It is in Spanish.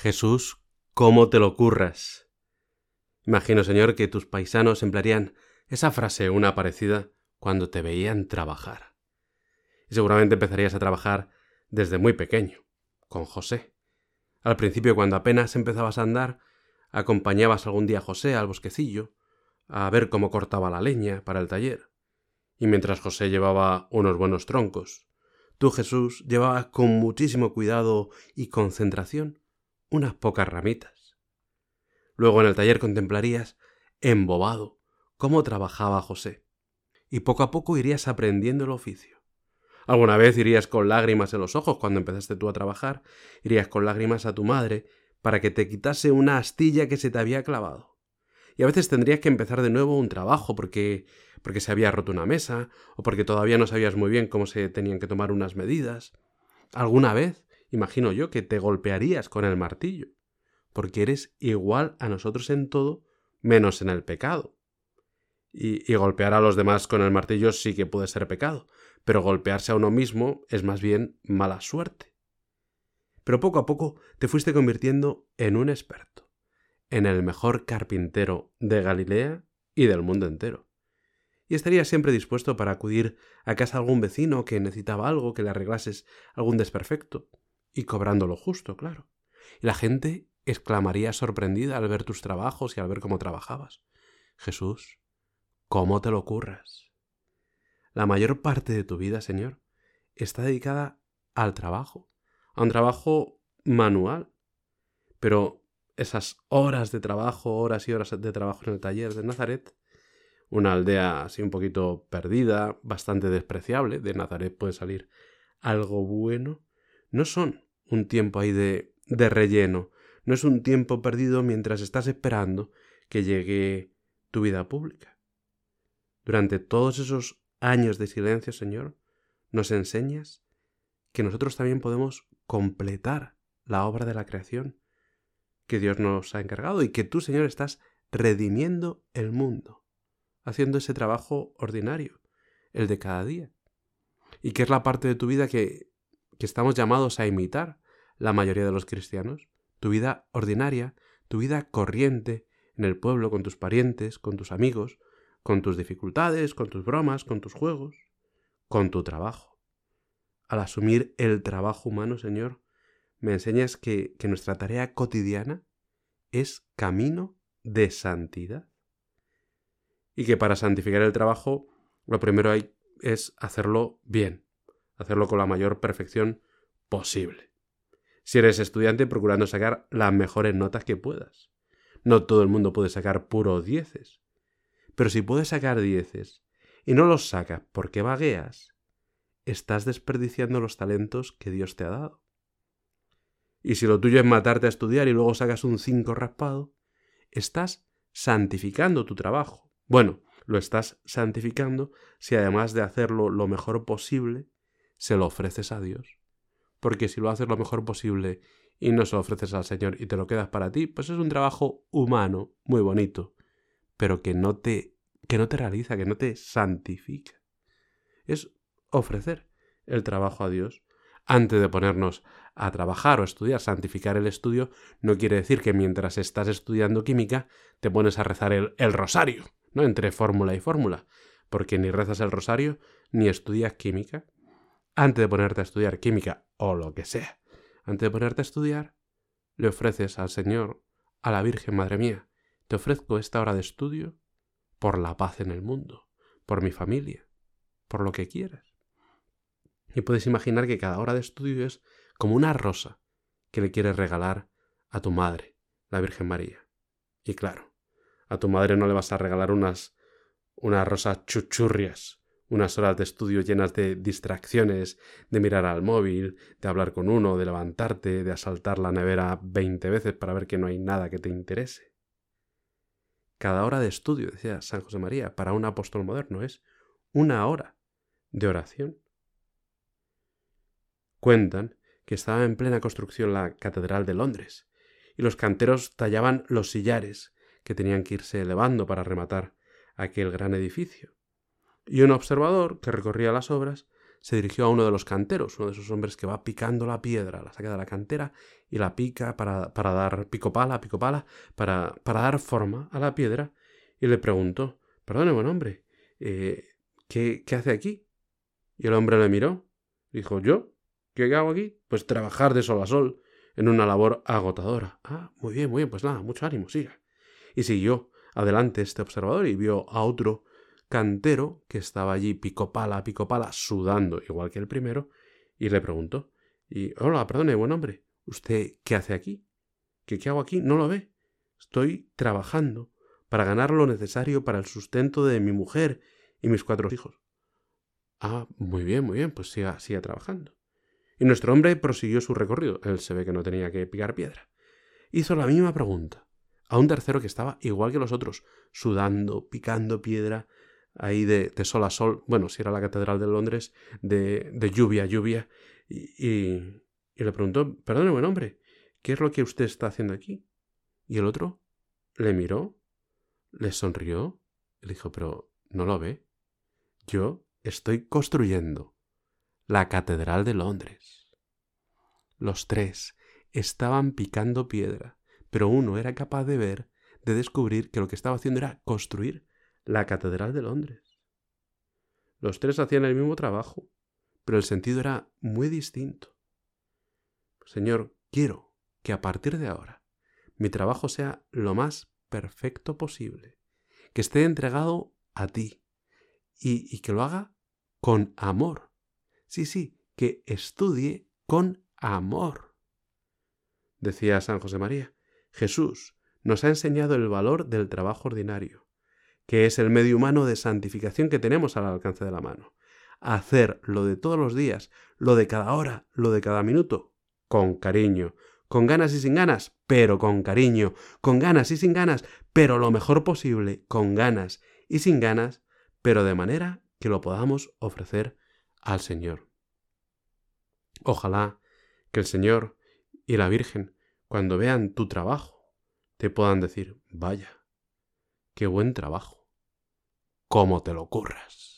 Jesús, ¿cómo te lo curras? Imagino, Señor, que tus paisanos emplearían esa frase una parecida cuando te veían trabajar. Y seguramente empezarías a trabajar desde muy pequeño, con José. Al principio, cuando apenas empezabas a andar, acompañabas algún día a José al bosquecillo, a ver cómo cortaba la leña para el taller. Y mientras José llevaba unos buenos troncos, tú, Jesús, llevabas con muchísimo cuidado y concentración unas pocas ramitas. Luego en el taller contemplarías, embobado, cómo trabajaba José, y poco a poco irías aprendiendo el oficio. Alguna vez irías con lágrimas en los ojos cuando empezaste tú a trabajar, irías con lágrimas a tu madre para que te quitase una astilla que se te había clavado. Y a veces tendrías que empezar de nuevo un trabajo porque porque se había roto una mesa o porque todavía no sabías muy bien cómo se tenían que tomar unas medidas. Alguna vez imagino yo que te golpearías con el martillo, porque eres igual a nosotros en todo, menos en el pecado. Y, golpear a los demás con el martillo sí que puede ser pecado, pero golpearse a uno mismo es más bien mala suerte. Pero poco a poco te fuiste convirtiendo en un experto, en el mejor carpintero de Galilea y del mundo entero y estarías siempre dispuesto para acudir a casa de algún vecino que necesitaba algo, que le arreglases algún desperfecto, y cobrando lo justo, claro. Y la gente exclamaría sorprendida al ver tus trabajos y al ver cómo trabajabas. Jesús, ¿cómo te lo curras? La mayor parte de tu vida, Señor, está dedicada al trabajo, a un trabajo manual. Pero esas horas de trabajo, horas y horas de trabajo en el taller de Nazaret, una aldea así un poquito perdida, bastante despreciable, de Nazaret puede salir algo bueno, no son un tiempo ahí de, de relleno, no es un tiempo perdido mientras estás esperando que llegue tu vida pública. Durante todos esos años de silencio, Señor, nos enseñas que nosotros también podemos completar la obra de la creación que Dios nos ha encargado y que tú, Señor, estás redimiendo el mundo haciendo ese trabajo ordinario, el de cada día. Y que es la parte de tu vida que, que estamos llamados a imitar la mayoría de los cristianos. Tu vida ordinaria, tu vida corriente en el pueblo, con tus parientes, con tus amigos, con tus dificultades, con tus bromas, con tus juegos, con tu trabajo. Al asumir el trabajo humano, Señor, me enseñas que, que nuestra tarea cotidiana es camino de santidad y que para santificar el trabajo lo primero es hacerlo bien, hacerlo con la mayor perfección posible. Si eres estudiante, procurando sacar las mejores notas que puedas. No todo el mundo puede sacar puro dieces. Pero si puedes sacar dieces y no los sacas porque vagueas, estás desperdiciando los talentos que Dios te ha dado. Y si lo tuyo es matarte a estudiar y luego sacas un 5 raspado, estás santificando tu trabajo bueno, lo estás santificando si además de hacerlo lo mejor posible, se lo ofreces a Dios. Porque si lo haces lo mejor posible y no se lo ofreces al Señor y te lo quedas para ti, pues es un trabajo humano, muy bonito, pero que no te que no te realiza, que no te santifica. Es ofrecer el trabajo a Dios antes de ponernos a trabajar o estudiar. Santificar el estudio no quiere decir que mientras estás estudiando química te pones a rezar el, el rosario ¿no? Entre fórmula y fórmula, porque ni rezas el rosario ni estudias química. Antes de ponerte a estudiar química o lo que sea, antes de ponerte a estudiar, le ofreces al Señor, a la Virgen Madre mía, te ofrezco esta hora de estudio por la paz en el mundo, por mi familia, por lo que quieras. Y puedes imaginar que cada hora de estudio es como una rosa que le quieres regalar a tu madre, la Virgen María. Y claro, a tu madre no le vas a regalar unas, unas rosas chuchurrias, unas horas de estudio llenas de distracciones, de mirar al móvil, de hablar con uno, de levantarte, de asaltar la nevera veinte veces para ver que no hay nada que te interese. Cada hora de estudio, decía San José María, para un apóstol moderno es una hora de oración. Cuentan que estaba en plena construcción la Catedral de Londres, y los canteros tallaban los sillares que tenían que irse elevando para rematar aquel gran edificio. Y un observador que recorría las obras se dirigió a uno de los canteros, uno de esos hombres que va picando la piedra, la saca de la cantera y la pica para, para dar pico pala, pico pala, para, para dar forma a la piedra, y le preguntó, perdone, buen hombre, eh, ¿qué, ¿qué hace aquí? Y el hombre le miró, dijo, ¿yo? ¿Qué hago aquí? Pues trabajar de sol a sol, en una labor agotadora. Ah, muy bien, muy bien, pues nada, mucho ánimo, siga. Y siguió adelante este observador y vio a otro cantero que estaba allí pico pala, pico pala, sudando igual que el primero, y le preguntó, y, hola, perdone, buen hombre, ¿usted qué hace aquí? ¿Qué, qué hago aquí? ¿No lo ve? Estoy trabajando para ganar lo necesario para el sustento de mi mujer y mis cuatro hijos. Ah, muy bien, muy bien, pues siga, siga trabajando. Y nuestro hombre prosiguió su recorrido. Él se ve que no tenía que picar piedra. Hizo la misma pregunta a un tercero que estaba igual que los otros, sudando, picando piedra, ahí de, sol a sol, bueno, si era la Catedral de Londres, de, de lluvia a lluvia, y, y, le preguntó, perdone, buen hombre, ¿qué es lo que usted está haciendo aquí? Y el otro le miró, le sonrió, y le dijo, pero ¿no lo ve? Yo estoy construyendo la Catedral de Londres. Los tres estaban picando piedra, pero uno era capaz de ver, de descubrir que lo que estaba haciendo era construir la Catedral de Londres. Los tres hacían el mismo trabajo, pero el sentido era muy distinto. Señor, quiero que a partir de ahora mi trabajo sea lo más perfecto posible, que esté entregado a ti y, que lo haga con amor. Sí, sí, que estudie con amor. Decía San José María, Jesús nos ha enseñado el valor del trabajo ordinario, que es el medio humano de santificación que tenemos al alcance de la mano. Hacer lo de todos los días, lo de cada hora, lo de cada minuto, con cariño, con ganas y sin ganas, pero con cariño, con ganas y sin ganas, pero lo mejor posible, con ganas y sin ganas, pero de manera que lo podamos ofrecer al Señor. Ojalá que el Señor y la Virgen, cuando vean tu trabajo, te puedan decir, vaya, qué buen trabajo, cómo te lo curras.